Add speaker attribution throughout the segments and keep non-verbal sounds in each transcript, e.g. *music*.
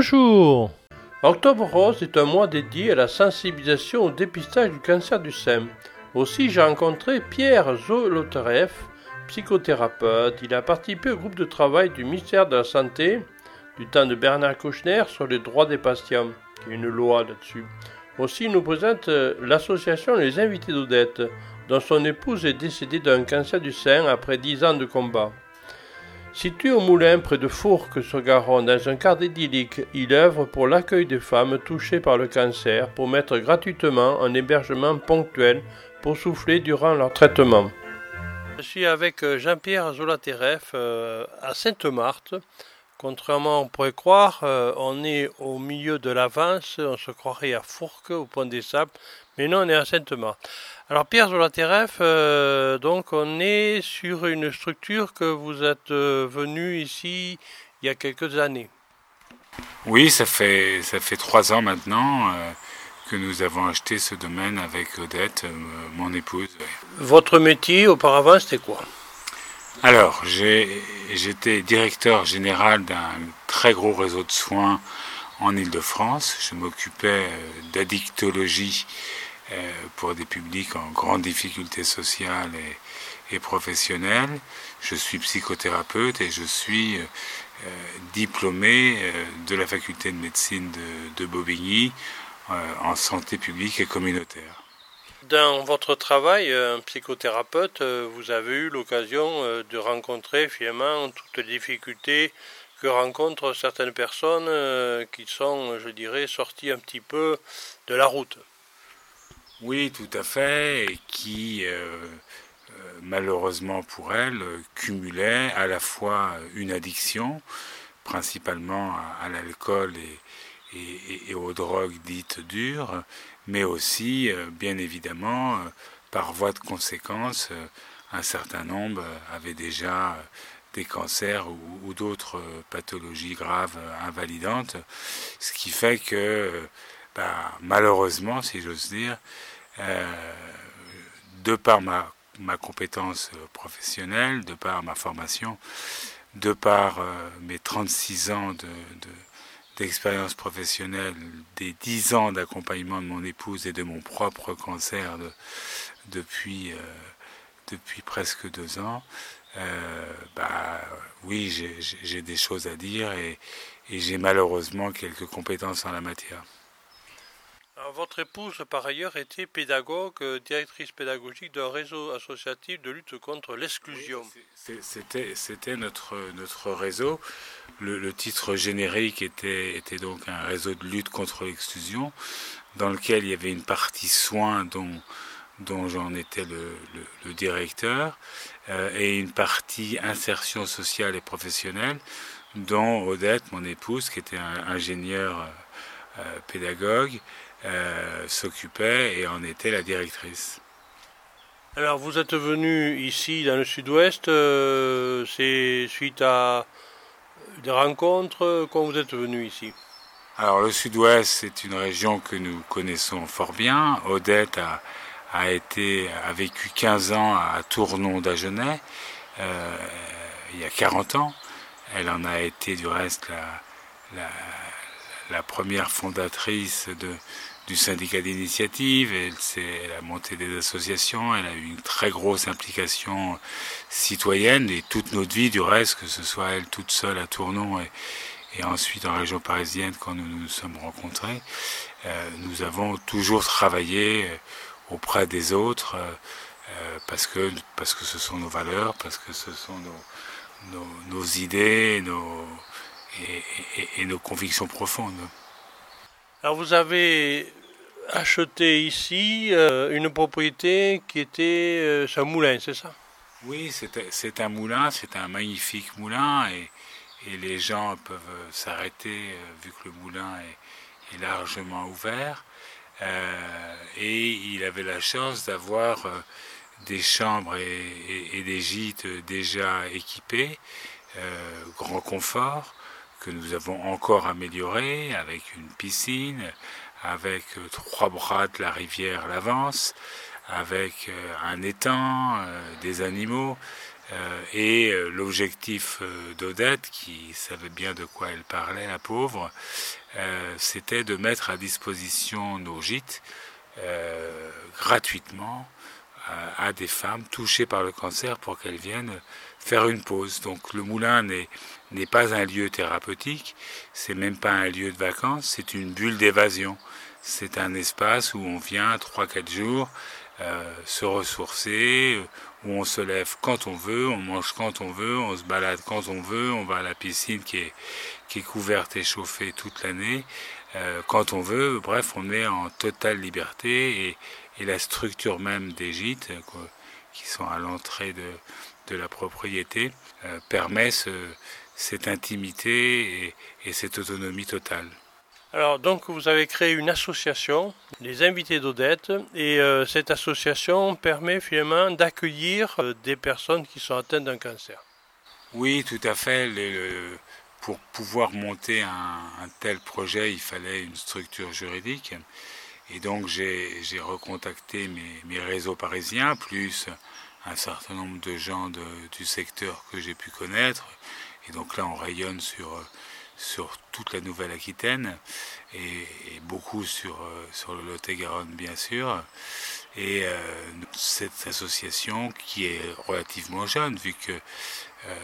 Speaker 1: Bonjour Octobre Rose est un mois dédié à la sensibilisation au dépistage du cancer du sein. Aussi, j'ai rencontré Pierre Zolotarev, psychothérapeute. Il a participé au groupe de travail du ministère de la Santé du temps de Bernard Kouchner sur les droits des patients. Il y a une loi là-dessus. Aussi, il nous présente euh, l'association Les Invités d'Odette, dont son épouse est décédée d'un cancer du sein après dix ans de combat. Situé au Moulin près de Fourques-sur-Garonne, dans un cadre idyllique, il œuvre pour l'accueil des femmes touchées par le cancer pour mettre gratuitement un hébergement ponctuel pour souffler durant leur traitement. Je suis avec euh, Jean-Pierre Zolateref euh, à Sainte-Marthe. Contrairement on pourrait croire, euh, on est au milieu de l'avance, on se croirait à Fourques, au Pont des Sables, mais non, on est à Sainte-Marthe. Alors Pierre Zolateref, euh, donc on est sur une structure que vous êtes euh, venu ici il y a quelques années.
Speaker 2: Oui, ça fait, ça fait trois ans maintenant euh, que nous avons acheté ce domaine avec Odette, mon épouse.
Speaker 1: Votre métier auparavant, c'était quoi?
Speaker 2: Alors, j'étais directeur général d'un très gros réseau de soins en Ile-de-France. Je m'occupais d'addictologie euh, pour des publics en grande difficulté sociale et, professionnelle. Je suis psychothérapeute et je suis euh, euh, diplômé de la faculté de médecine de, Bobigny en santé publique et communautaire.
Speaker 1: Dans votre travail, psychothérapeute, vous avez eu l'occasion de rencontrer finalement toutes les difficultés que rencontrent certaines personnes qui sont, je dirais, sorties un petit peu de la route.
Speaker 2: Oui, tout à fait, et qui, euh, euh, malheureusement pour elle, cumulait à la fois une addiction, principalement à, l'alcool et, aux drogues dites dures, mais aussi, euh, bien évidemment, par voie de conséquence, un certain nombre avaient déjà des cancers ou d'autres pathologies graves invalidantes, ce qui fait que bah, malheureusement, si j'ose dire, de par ma, ma, compétence professionnelle, de par ma formation, de par euh, mes 36 ans de, d'expérience professionnelle, des 10 ans d'accompagnement de mon épouse et de mon propre cancer depuis, euh, depuis presque deux ans, bah, oui, j'ai des choses à dire et j'ai malheureusement quelques compétences en la matière
Speaker 1: votre épouse, par ailleurs, était pédagogue, euh, directrice pédagogique d'un réseau associatif de lutte contre l'exclusion.
Speaker 2: C'était notre, réseau. Le, titre générique était, donc un réseau de lutte contre l'exclusion, dans lequel il y avait une partie soins dont, j'en étais le, directeur, euh, et une partie insertion sociale et professionnelle, dont Odette, mon épouse, qui était un ingénieur euh, pédagogue, euh, s'occupait et en était la directrice.
Speaker 1: Alors vous êtes venu ici dans le sud-ouest, euh, c'est suite à des rencontres, quand vous êtes venu ici
Speaker 2: Alors le sud-ouest c'est une région que nous connaissons fort bien. Odette a, a, été, a vécu 15 ans à Tournon d'Agenais, euh, il y a 40 ans. Elle en a été du reste la, la, la première fondatrice de, du syndicat d'initiative, elle, a monté des associations, elle a eu une très grosse implication citoyenne et toute notre vie du reste, que ce soit elle toute seule à Tournon et, ensuite en région parisienne quand nous nous sommes rencontrés, euh, nous avons toujours travaillé euh, auprès des autres euh, parce, que, parce que ce sont nos valeurs, parce que ce sont nos, nos, idées nos, et nos convictions profondes.
Speaker 1: Alors vous avez acheté ici euh, une propriété qui était euh, un moulin, c'est ça?
Speaker 2: Oui, c'est un moulin, c'est un magnifique moulin et, les gens peuvent s'arrêter euh, vu que le moulin est, largement ouvert. et il avait la chance d'avoir des chambres et, des gîtes déjà équipés, grand confort que nous avons encore amélioré avec une piscine, avec euh, trois bras de la rivière Lavance, avec euh, un étang, euh, des animaux. et l'objectif d'Odette, qui savait bien de quoi elle parlait, la pauvre, c'était de mettre à disposition nos gîtes gratuitement à, des femmes touchées par le cancer pour qu'elles viennent faire une pause. Donc le moulin n'est pas un lieu thérapeutique, c'est même pas un lieu de vacances, c'est une bulle d'évasion. C'est un espace où on vient 3-4 jours euh, se ressourcer, où on se lève quand on veut, on mange quand on veut, on se balade quand on veut, on va à la piscine qui est, qui est couverte et chauffée toute l'année, euh, quand on veut. Bref, on est en totale liberté et, et la structure même des gîtes, qui sont à l'entrée de, de, la propriété, euh, permet cette intimité et, cette autonomie totale.
Speaker 1: Alors donc vous avez créé une association, les invités d'Odette, et euh, cette association permet finalement d'accueillir euh, des personnes qui sont atteintes d'un cancer.
Speaker 2: Oui, tout à fait. pour pouvoir monter un, un, tel projet, il fallait une structure juridique. Et donc j'ai recontacté mes, mes, réseaux parisiens, plus un certain nombre de gens de, du secteur que j'ai pu connaître. Et donc là, on rayonne sur, sur toute la Nouvelle-Aquitaine et, beaucoup sur, sur le Lot-et-Garonne, bien sûr. Et euh, cette association, qui est relativement jeune, vu que euh,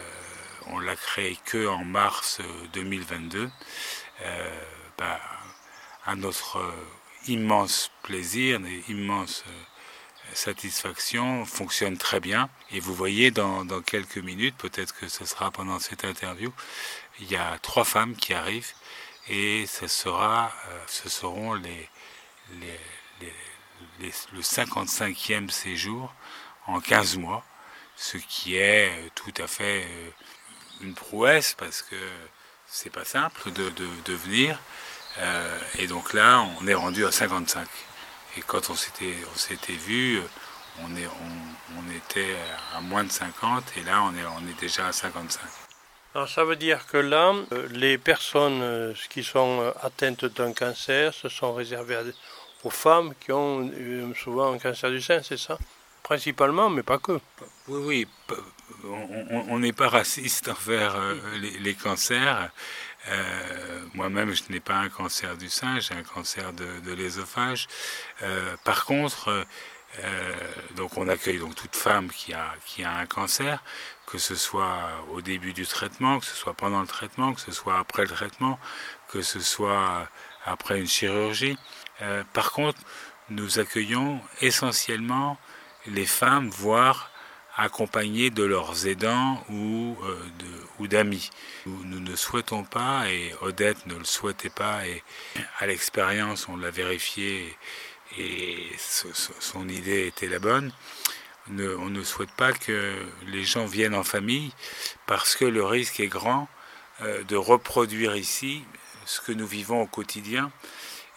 Speaker 2: on l'a créée que en mars 2022, euh, bah, à notre immense plaisir, une immense euh, satisfaction, fonctionne très bien. Et vous voyez dans, quelques minutes, peut-être que ce sera pendant cette interview, il y a trois femmes qui arrivent et ce, sera, euh, ce seront le 55e séjour en 15 mois, ce qui est euh, tout à fait une prouesse parce que c'est pas simple de, venir. Euh, et donc là, on est rendu à 55. Et quand on s'était, on s'était vu, on, est, on, était à moins de 50 et là, on est, on est déjà à 55.
Speaker 1: Alors ça veut dire que là, euh, les personnes euh, qui sont atteintes d'un cancer se sont réservées aux femmes qui ont souvent un cancer du sein, c'est ça? Principalement, mais pas que.
Speaker 2: Oui, oui, on n'est pas raciste envers les, les, cancers. Euh, moi-même, je n'ai pas un cancer du sein, j'ai un cancer de, l'ésophage. Euh, par contre, euh, donc on accueille donc toute femme qui a, qui a un cancer, que ce soit au début du traitement, que ce soit pendant le traitement, que ce soit après le traitement, que ce soit après une chirurgie. par contre, nous accueillons essentiellement les femmes, voire accompagnés de leurs aidants ou, euh, d'amis. Nous ne souhaitons pas, et Odette ne le souhaitait pas, et à l'expérience on l'a vérifié, et son idée était la bonne, on ne souhaite pas que les gens viennent en famille parce que le risque est grand euh, de reproduire ici ce que nous vivons au quotidien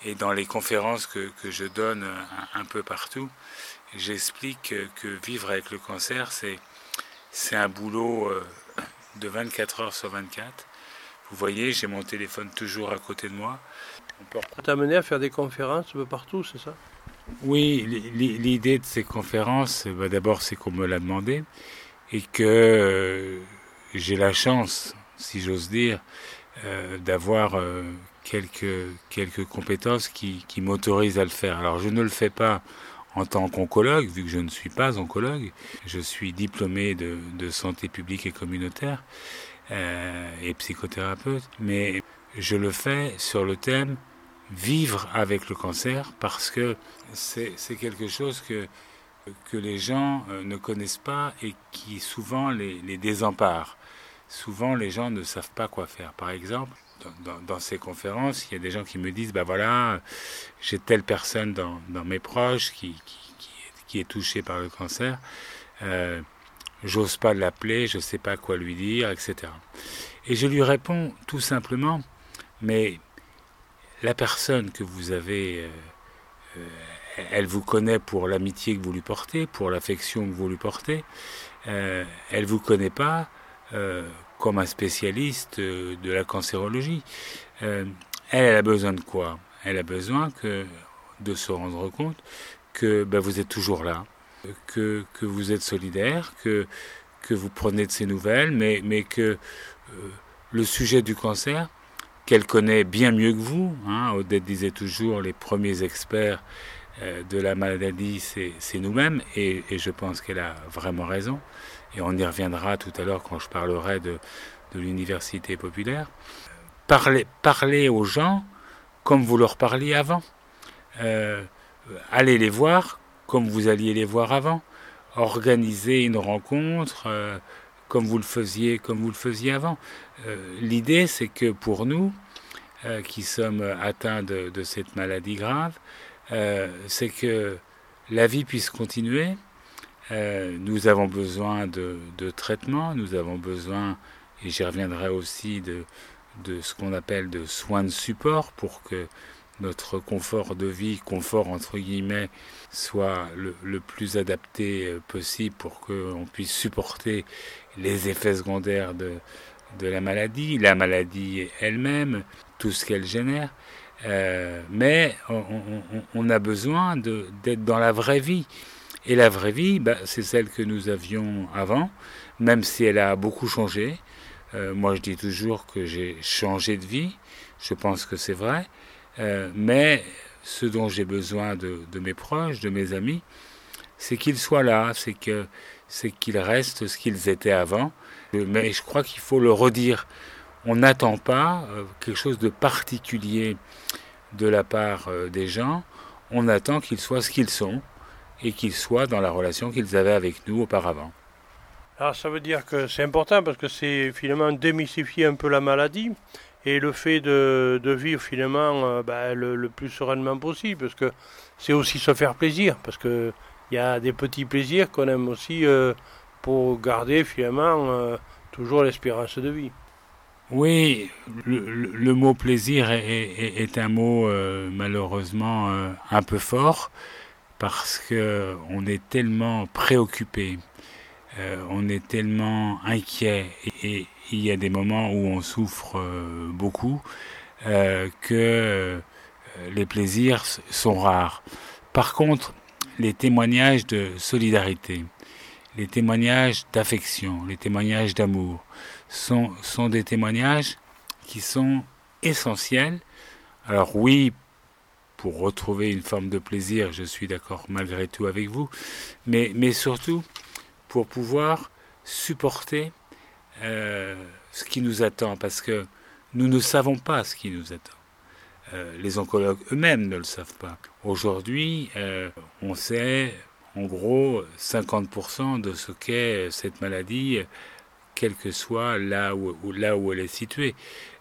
Speaker 2: et dans les conférences que, que je donne un peu partout j'explique que vivre avec le cancer, c'est, c'est un boulot euh, de 24 heures sur 24. Vous voyez, j'ai mon téléphone toujours à côté de moi.
Speaker 1: On peut t'amener à faire des conférences un peu partout, c'est ça?
Speaker 2: Oui, l'idée de ces conférences, bah, d'abord, c'est qu'on me l'a demandé et que euh, j'ai la chance, si j'ose dire, euh, d'avoir quelques, quelques compétences qui, qui m'autorisent à le faire. Alors, je ne le fais pas en tant qu'oncologue, vu que je ne suis pas oncologue, je suis diplômé de, santé publique et communautaire euh, et psychothérapeute, mais je le fais sur le thème vivre avec le cancer parce que c'est quelque chose que, que les gens euh, ne connaissent pas et qui souvent les, les. Souvent les gens ne savent pas quoi faire. Par exemple, dans, ces conférences, il y a des gens qui me disent, ben voilà, j'ai telle personne dans, mes proches qui, est touchée par le cancer, euh, j'ose pas l'appeler, je sais pas quoi lui dire, etc. Et je lui réponds tout simplement, mais la personne que vous avez, euh, euh, elle vous connaît pour l'amitié que vous lui portez, pour l'affection que vous lui portez, elle vous connaît pas comme un spécialiste de la cancérologie. Euh, elle, a besoin de quoi? Elle a besoin que, de se rendre compte que ben, vous êtes toujours là, que, que vous êtes solidaire, que, que vous prenez de ces nouvelles, mais, mais que le sujet du cancer, qu'elle connaît bien mieux que vous, hein, Odette disait toujours, les premiers experts de la maladie, c'est nous-mêmes, et, je pense qu'elle a vraiment raison, et on y reviendra tout à l'heure quand je parlerai de, de l'université populaire. Parlez, parlez aux gens comme vous leur parliez avant. Euh, allez les voir comme vous alliez les voir avant. Organisez une rencontre euh, comme vous le faisiez, comme vous le faisiez avant. Euh, l'idée, c'est que pour nous, qui sommes atteints de, cette maladie grave, c'est que la vie puisse continuer. Nous avons besoin de, de traitement, nous avons besoin, et j'y reviendrai aussi, de, ce qu'on appelle de soins de support pour que notre confort de vie, confort entre guillemets, soit le, plus adapté euh, possible pour qu'on puisse supporter les effets secondaires de, de la maladie, la maladie elle-même, tout ce qu'elle génère. Euh, mais on, a besoin d'être dans la vraie vie. Et la vraie vie, bah, c'est celle que nous avions avant, même si elle a beaucoup changé. Euh, moi, je dis toujours que j'ai changé de vie. Je pense que c'est vrai. Euh, mais ce dont j'ai besoin de, mes proches, de mes amis, c'est qu'ils soient là, c'est que c'est qu'ils restent ce qu'ils étaient avant. Mais je crois qu'il faut le redire. On n'attend pas euh, quelque chose de particulier de la part des gens. On attend qu'ils soient ce qu'ils sont et qu'ils soient dans la relation qu'ils avaient avec nous auparavant.
Speaker 1: Alors ça veut dire que c'est important parce que c'est finalement démystifier un peu la maladie et le fait de, vivre finalement euh, bah, le, plus sereinement possible parce que c'est aussi se faire plaisir parce que il y a des petits plaisirs qu'on aime aussi euh, pour garder finalement euh, toujours l'espérance de vie.
Speaker 2: Oui, le, mot plaisir est, un mot malheureusement un peu fort parce que on est tellement préoccupé euh, on est tellement inquiet et, il y a des moments où on souffre euh, beaucoup euh, que les plaisirs sont rares. Par contre, les témoignages de solidarité, les témoignages d'affection, les témoignages d'amour sont, sont des témoignages qui sont essentiels. Alors oui, pour retrouver une forme de plaisir, je suis d'accord malgré tout avec vous, mais, mais surtout pour pouvoir supporter euh, ce qui nous attend, parce que nous ne savons pas ce qui nous attend. Euh, les oncologues eux-mêmes ne le savent pas. Aujourd'hui, euh, on sait en gros 50% de ce qu'est cette maladie, quel que soit là où, là où elle est située.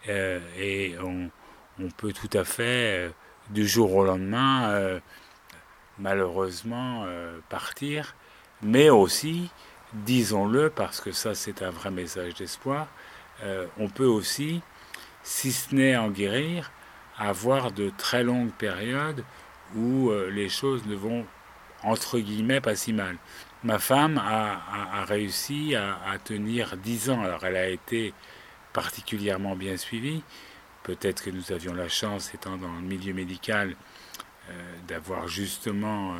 Speaker 2: et on, peut tout à fait, du jour au lendemain, malheureusement, partir mais aussi, disons-le, parce que ça c'est un vrai message d'espoir, euh, on peut aussi, si ce n'est en guérir, avoir de très longues périodes où euh, les choses ne vont, entre guillemets, pas si mal. Ma femme a, réussi à, tenir dix ans, alors elle a été particulièrement bien suivie, peut-être que nous avions la chance, étant dans le milieu médical, euh, d'avoir justement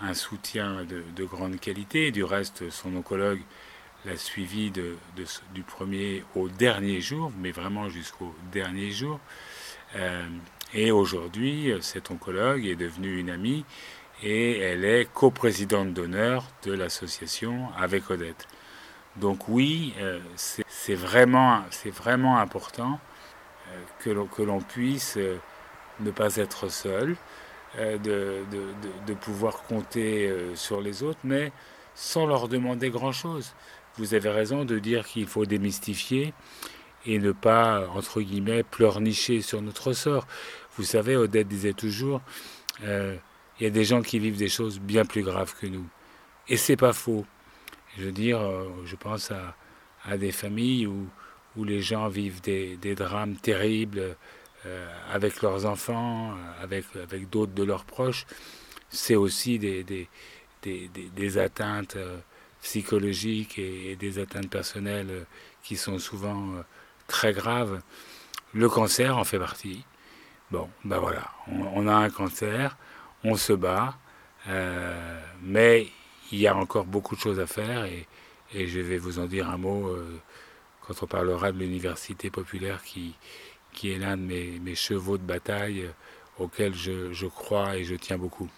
Speaker 2: un soutien de, grande qualité. Du reste, son oncologue l'a suivi du premier au dernier jour, mais vraiment jusqu'au dernier jour. Euh, et aujourd'hui, cet oncologue est devenu une amie et elle est coprésidente d'honneur de l'association avec Odette. Donc oui, euh, c'est vraiment, vraiment important euh, que l'on puisse ne pas être seul, euh, de, pouvoir compter euh, sur les autres, mais sans leur demander grand-chose. Vous avez raison de dire qu'il faut démystifier et ne pas, entre guillemets, pleurnicher sur notre sort. Vous savez, Odette disait toujours, euh, il y a des gens qui vivent des choses bien plus graves que nous. Et c'est pas faux. Je veux dire, je pense à, à des familles où, où les gens vivent des, drames terribles, euh, avec leurs enfants, euh, avec, d'autres de leurs proches, c'est aussi des, atteintes euh, psychologiques et, des atteintes personnelles qui sont souvent très graves. Le cancer en fait partie. Bon, ben voilà, on, a un cancer, on se bat, mais il y a encore beaucoup de choses à faire et je vais vous en dire un mot quand on parlera de l'université populaire qui, qui est l'un de mes, chevaux de bataille auxquels je, je crois et je tiens beaucoup.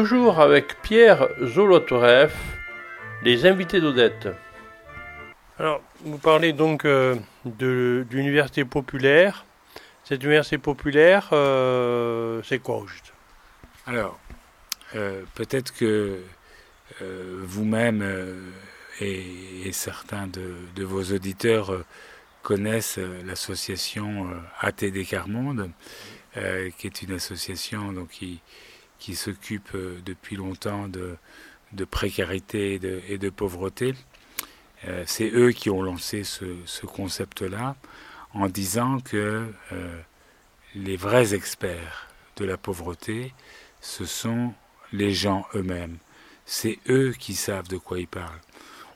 Speaker 1: Toujours avec Pierre Zolotoreff, les invités d'Odette. Alors, vous parlez donc euh, de, l'université populaire. Cette université populaire, euh, c'est quoi juste?
Speaker 2: Alors, euh, peut-être que vous-même et, certains de, vos auditeurs connaissent l'association ATD Carmonde, qui est une association donc, qui, qui s'occupent euh, depuis longtemps de, de précarité et de, pauvreté. Euh, c'est eux qui ont lancé ce, concept-là en disant que euh, les vrais experts de la pauvreté, ce sont les gens eux-mêmes. C'est eux qui savent de quoi ils parlent.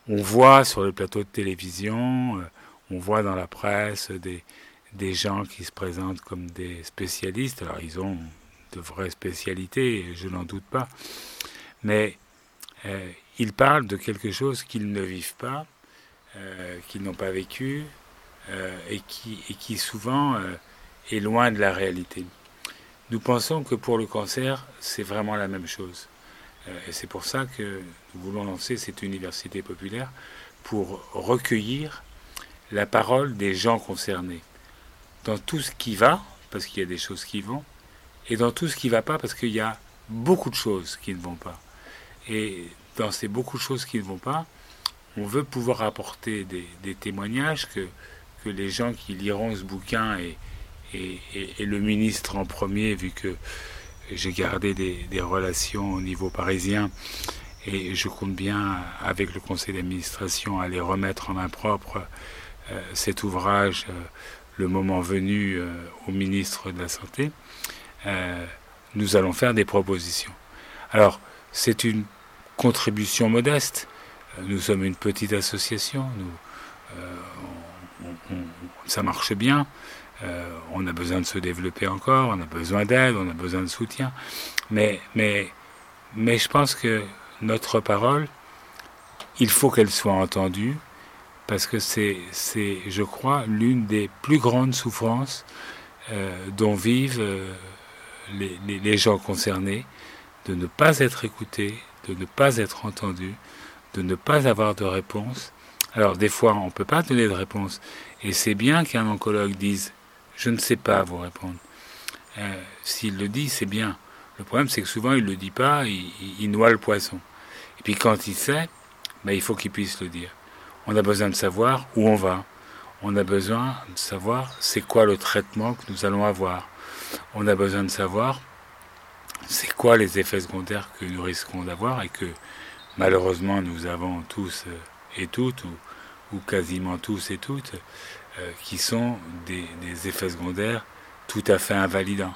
Speaker 2: On voit sur le plateau de télévision, on voit dans la presse des, des gens qui se présentent comme des spécialistes. Alors ils ont de vraies spécialités, je n'en doute pas. Mais euh, ils parlent de quelque chose qu'ils ne vivent pas, euh, qu'ils n'ont pas vécu, euh, et, qui, et qui souvent est loin de la réalité. Nous pensons que pour le cancer, c'est vraiment la même chose. et c'est pour ça que nous voulons lancer cette université populaire pour recueillir la parole des gens concernés dans tout ce qui va, parce qu'il y a des choses qui vont, et dans tout ce qui ne va pas, parce qu'il y a beaucoup de choses qui ne vont pas. Et dans ces beaucoup de choses qui ne vont pas, on veut pouvoir apporter des, témoignages que, les gens qui liront ce bouquin et, et, le ministre en premier, vu que j'ai gardé des, relations au niveau parisien et je compte bien, avec le conseil d'administration, aller remettre en main propre euh, cet ouvrage, euh, le moment venu, euh, au ministre de la Santé. Euh, nous allons faire des propositions. Alors, c'est une contribution modeste. Euh, nous sommes une petite association. Nous, euh, ça marche bien. on a besoin de se développer encore. On a besoin d'aide. On a besoin de soutien. Mais, mais, mais je pense que notre parole, il faut qu'elle soit entendue parce que c'est, je crois, l'une des plus grandes souffrances dont vivent les, gens concernés, de ne pas être écoutés, de ne pas être entendus, de ne pas avoir de réponse Alors des fois, on ne peut pas donner de réponse. Et c'est bien qu'un oncologue dise, je ne sais pas vous répondre. Euh, s'il le dit, c'est bien. Le problème, c'est que souvent, il ne le dit pas, il, noie le poisson. Et puis quand il sait, ben, il faut qu'il puisse le dire. On a besoin de savoir où on va. On a besoin de savoir c'est quoi le traitement que nous allons avoir. On a besoin de savoir c'est quoi les effets secondaires que nous risquons d'avoir et que malheureusement nous avons tous euh, et toutes, ou, quasiment tous et toutes, euh, qui sont des, effets secondaires tout à fait invalidants.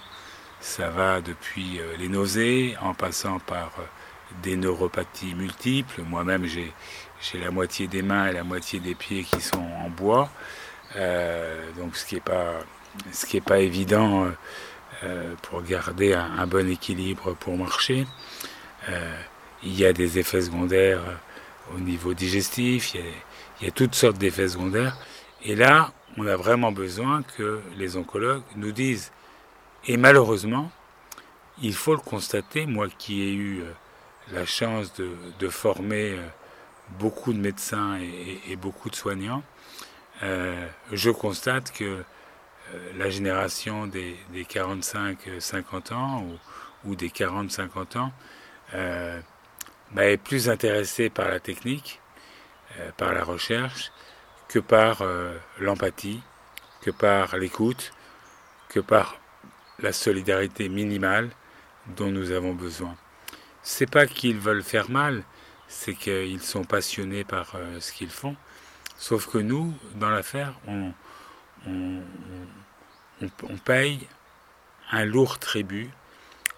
Speaker 2: Ça va depuis euh, les nausées, en passant par des neuropathies multiples. Moi-même, j'ai, la moitié des mains et la moitié des pieds qui sont en bois, donc ce qui n'est pas, ce qui est pas évident euh, pour garder un, bon équilibre pour marcher. Euh, il y a des effets secondaires euh, au niveau digestif, il y a, toutes sortes d'effets secondaires. Et là, on a vraiment besoin que les oncologues nous disent, et malheureusement, il faut le constater, moi qui ai eu la chance de, former beaucoup de médecins et, beaucoup de soignants, je constate que euh, la génération des, 45-50 ans ou, des 40-50 ans euh, bah, est plus intéressée par la technique, euh, par la recherche, que par l'empathie, que par l'écoute, que par la solidarité minimale dont nous avons besoin. C'est pas qu'ils veulent faire mal, c'est qu'ils sont passionnés par ce qu'ils font. Sauf que nous, dans l'affaire, on, paye un lourd tribut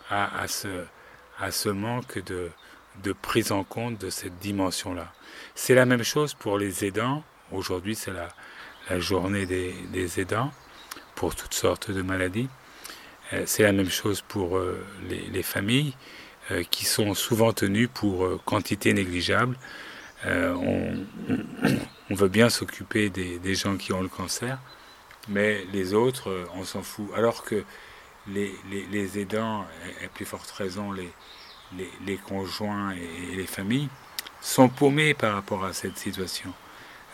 Speaker 2: à, ce, manque de, prise en compte de cette dimension-là. C'est la même chose pour les aidants. Aujourd'hui, c'est la, journée des, aidants pour toutes sortes de maladies. Euh, c'est la même chose pour euh, les, familles euh, qui sont souvent tenues pour quantité négligeable. On, veut bien s'occuper des gens qui ont le cancer, mais les autres, euh, on s'en fout. Alors que les, les, aidants, et plus forte raison les, les, conjoints et, les familles, sont paumés par rapport à cette situation.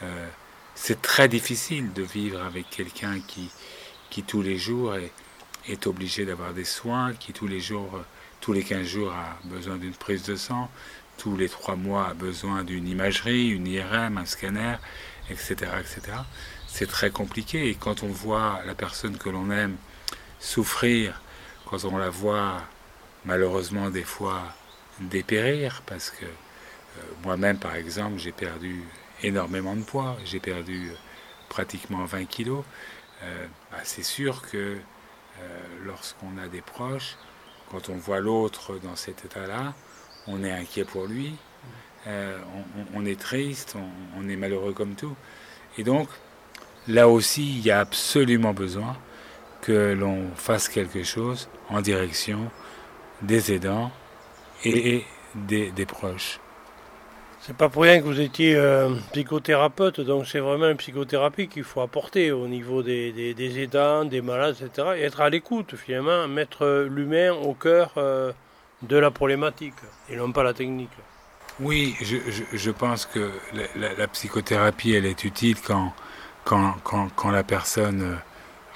Speaker 2: Euh, c'est très difficile de vivre avec quelqu'un qui, qui tous les jours est, obligé d'avoir des soins, qui tous les jours, tous les 15 jours a besoin d'une prise de sang, tous les 3 mois a besoin d'une imagerie, une IRM, un scanner, etc. etc c'est très compliqué. Et quand on voit la personne que l'on aime souffrir, quand on la voit malheureusement des fois dépérir, parce que euh, moi-même par exemple j'ai perdu énormément de poids, j'ai perdu euh, pratiquement 20 kilos, euh, bah, c'est sûr que lorsqu'on a des proches, quand on voit l'autre dans cet état-là, on est inquiet pour lui, on, est triste, on, on est malheureux comme tout. Et donc, là aussi, il y a absolument besoin que l'on fasse quelque chose en direction des aidants et des, proches.
Speaker 1: C'est pas pour rien que vous étiez euh, psychothérapeute, donc c'est vraiment une psychothérapie qu'il faut apporter au niveau des, aidants, des malades, etc. Et être à l'écoute, finalement, mettre l'humain au cœur euh, de la problématique et non pas la technique.
Speaker 2: Oui, je, pense que la, psychothérapie, elle est utile quand, quand, la personne euh,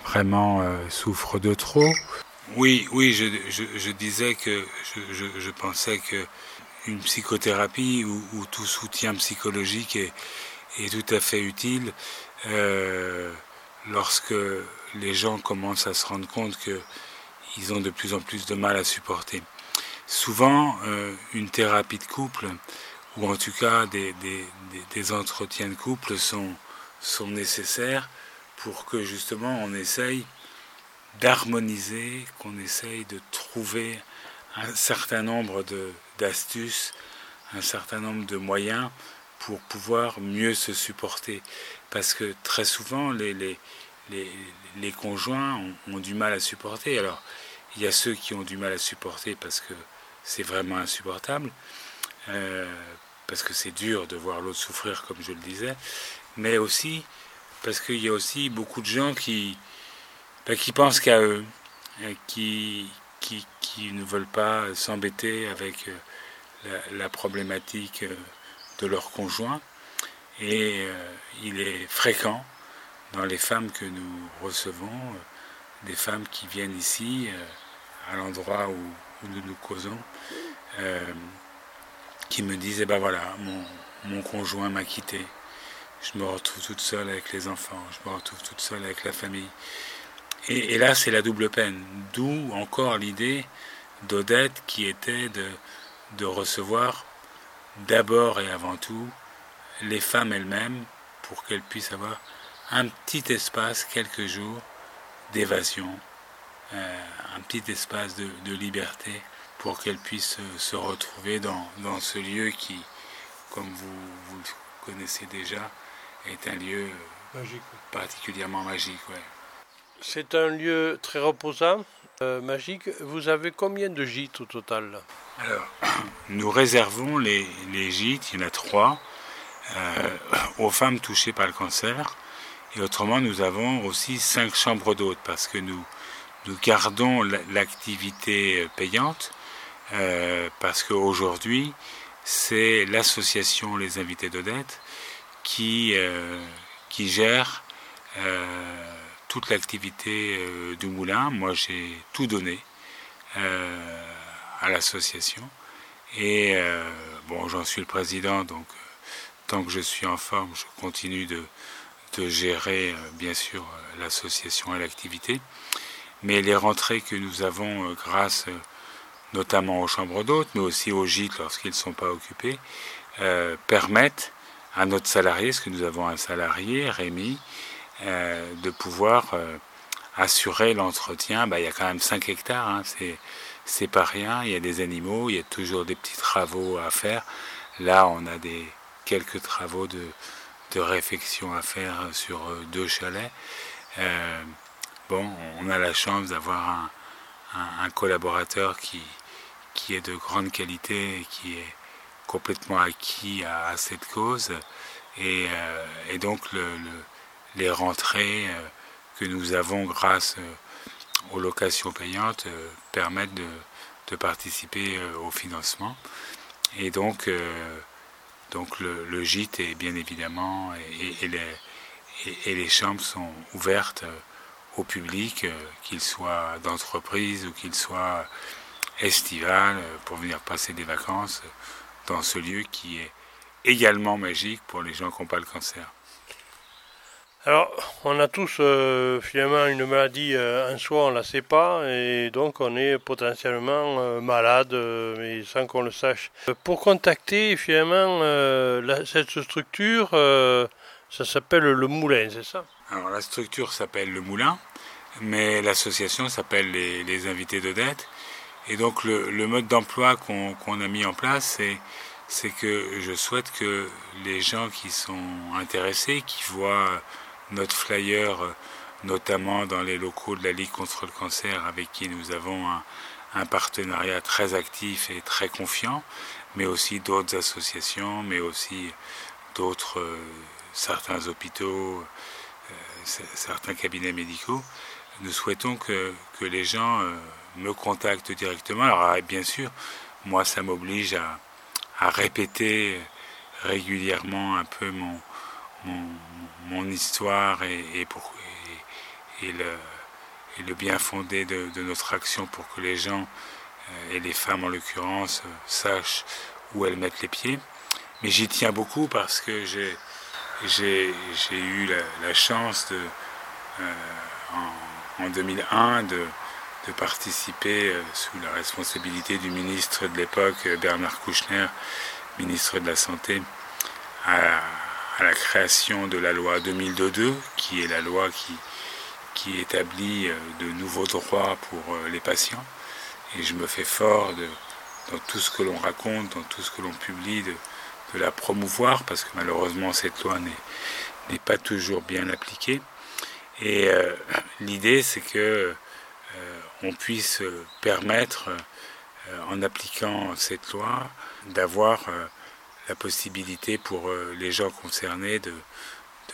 Speaker 2: vraiment euh, souffre de trop. Oui, oui, je, disais que je, pensais que une psychothérapie ou, tout soutien psychologique est, tout à fait utile euh, lorsque les gens commencent à se rendre compte qu'ils ont de plus en plus de mal à supporter. Souvent, une thérapie de couple, ou en tout cas des entretiens de couple, sont, sont nécessaires pour que justement on essaye d'harmoniser, qu'on essaye de trouver un certain nombre d'astuces, un certain nombre de moyens pour pouvoir mieux se supporter. Parce que très souvent, les, les, les, conjoints ont, du mal à supporter. Alors, il y a ceux qui ont du mal à supporter parce que c'est vraiment insupportable, euh, parce que c'est dur de voir l'autre souffrir, comme je le disais mais aussi parce qu'il y a aussi beaucoup de gens qui, ben, qui pensent qu'à eux, hein, qui, qui, qui, ne veulent pas s'embêter avec euh, la, problématique euh, de leur conjoint. Et il est fréquent dans les femmes que nous recevons, des femmes qui viennent ici, à l'endroit où, nous nous causons, qui me disent, eh ben voilà, mon, mon conjoint m'a quitté, je me retrouve toute seule avec les enfants, je me retrouve toute seule avec la famille. Et, là, c'est la double peine. D'où encore l'idée d'Odette qui était de, de recevoir d'abord et avant tout les femmes elles-mêmes pour qu'elles puissent avoir un petit espace, quelques jours d'évasion, euh, un petit espace de, liberté pour qu'elles puissent se retrouver dans, dans, ce lieu qui, comme vous, vous le connaissez déjà, est un lieu magique, particulièrement magique.
Speaker 1: C'est un lieu très reposant, euh, magique. Vous avez combien de gîtes au total?
Speaker 2: Alors, *clears throat* nous réservons les, gîtes, il y en a trois, euh, aux femmes touchées par le cancer. Et autrement, nous avons aussi cinq chambres d'hôtes parce que nous, nous gardons l'activité payante euh, parce qu'aujourd'hui, c'est l'association Les Invités d'Odette qui, qui gère toute l'activité euh, du moulin. Moi, j'ai tout donné euh, à l'association. Et euh, bon, j'en suis le président, donc tant que je suis en forme, je continue de, de gérer, bien sûr, l'association et l'activité. Mais les rentrées que nous avons grâce notamment aux chambres d'hôtes, mais aussi aux gîtes lorsqu'ils ne sont pas occupés, permettent à notre salarié, parce que nous avons un salarié, Rémi, euh, de pouvoir euh, assurer l'entretien. Bah, il y a quand même 5 hectares, hein, c'est pas rien. Il y a des animaux, il y a toujours des petits travaux à faire. Là, on a des quelques travaux de, de réfection à faire sur euh, deux chalets. bon, on a la chance d'avoir un, collaborateur qui, qui est de grande qualité et qui est complètement acquis à, cette cause. Et, donc le, les rentrées euh, que nous avons grâce euh, aux locations payantes euh, permettent de, participer au financement. Et donc, donc le, gîte est bien évidemment et, les, et, les, chambres sont ouvertes au public, qu'il soit d'entreprise ou qu'il soit estival, pour venir passer des vacances dans ce lieu qui est également magique pour les gens qui n'ont pas le cancer.
Speaker 1: Alors, on a tous euh, finalement une maladie euh, en soi, on ne la sait pas, et donc on est potentiellement euh, malade, mais sans qu'on le sache. Pour contacter finalement cette structure, ça s'appelle le Moulin, c'est ça?
Speaker 2: Alors la structure s'appelle le Moulin, mais l'association s'appelle les, Invités de dette. Et donc le, mode d'emploi qu'on a mis en place, c'est que je souhaite que les gens qui sont intéressés, qui voient notre flyer, euh, notamment dans les locaux de la Ligue contre le cancer, avec qui nous avons un, partenariat très actif et très confiant, mais aussi d'autres associations, mais aussi d'autres, euh, certains hôpitaux, euh, certains cabinets médicaux. Nous souhaitons que, que les gens me contactent directement. Alors bien sûr, moi ça m'oblige à, à répéter régulièrement un peu mon, mon, histoire et, le, le, bien fondé de, notre action pour que les gens, euh, et les femmes en l'occurrence, sachent où elles mettent les pieds. Mais j'y tiens beaucoup parce que j'ai, eu la, chance de, euh, en, 2001 de, de participer euh, sous la responsabilité du ministre de l'époque, Bernard Kouchner, ministre de la Santé, à, la création de la loi 2002, qui est la loi qui, qui établit euh, de nouveaux droits pour euh, les patients. Et je me fais fort de, dans tout ce que l'on raconte, dans tout ce que l'on publie, de, la promouvoir, parce que malheureusement cette loi n'est pas toujours bien appliquée. Et euh, l'idée, c'est que on puisse permettre, en appliquant cette loi, d'avoir la possibilité pour euh, les gens concernés de,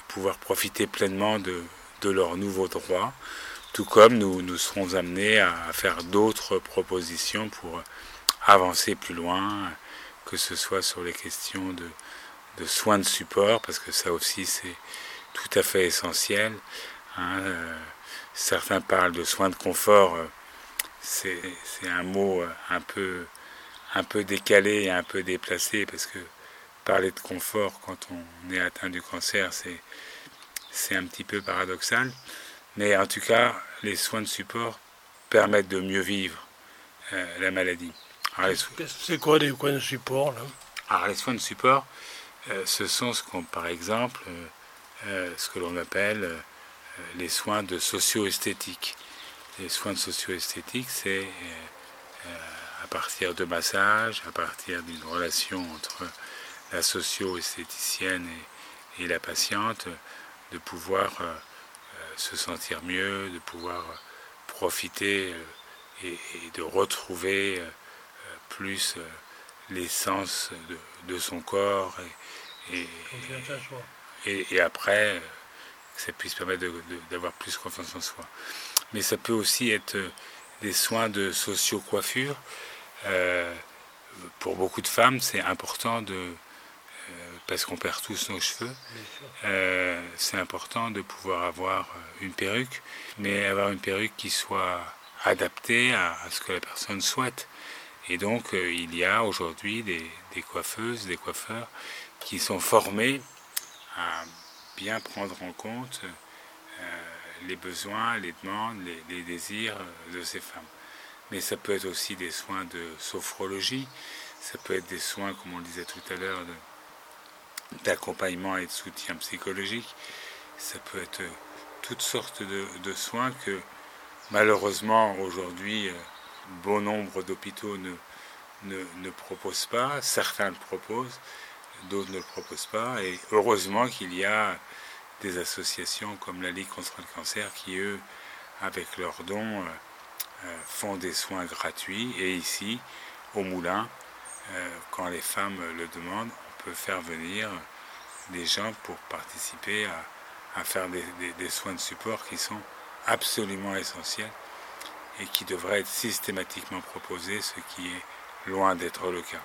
Speaker 2: pouvoir profiter pleinement de, leurs nouveaux droits, tout comme nous, nous serons amenés à, faire d'autres propositions pour avancer plus loin, que ce soit sur les questions de, soins de support, parce que ça aussi c'est tout à fait essentiel. Hein, euh, certains parlent de soins de confort, euh, c'est un mot euh, un peu, un peu décalé et un peu déplacé, parce que parler de confort quand on est atteint du cancer, c'est un petit peu paradoxal. Mais en tout cas, les soins de support permettent de mieux vivre la maladie.
Speaker 1: C'est quoi les soins de support là?
Speaker 2: Alors les soins de support, ce sont ce qu'on, par exemple, ce que l'on appelle euh, les soins de socio-esthétique. Les soins de socio-esthétique, c'est euh, euh, à partir de massages, à partir d'une relation entre la socio-esthéticienne et, la patiente, de pouvoir se sentir mieux, de pouvoir profiter et, de retrouver plus l'essence de, son corps et, et après ça puisse permettre d'avoir plus confiance en soi. Mais ça peut aussi être euh, des soins de socio-coiffure. Euh, pour beaucoup de femmes, c'est important de, euh, parce qu'on perd tous nos cheveux, c'est important de pouvoir avoir une perruque, mais avoir une perruque qui soit adaptée à, ce que la personne souhaite. Et donc, il y a aujourd'hui des, coiffeuses, des coiffeurs qui sont formés à bien prendre en compte les besoins, les demandes, les, désirs de ces femmes. Mais ça peut être aussi des soins de sophrologie, ça peut être des soins, comme on le disait tout à l'heure, d'accompagnement et de soutien psychologique. Ça peut être toutes sortes de, soins que malheureusement aujourd'hui euh, bon nombre d'hôpitaux ne, ne, ne, proposent pas. Certains le proposent, d'autres ne le proposent pas. Et heureusement qu'il y a des associations comme la Ligue contre le cancer qui, eux, avec leurs dons, euh, euh, font des soins gratuits. Et ici, au Moulin, euh, quand les femmes le demandent, on peut faire venir des gens pour participer à, faire des, des soins de support qui sont absolument essentiels et qui devraient être systématiquement proposés, ce qui est loin d'être le cas.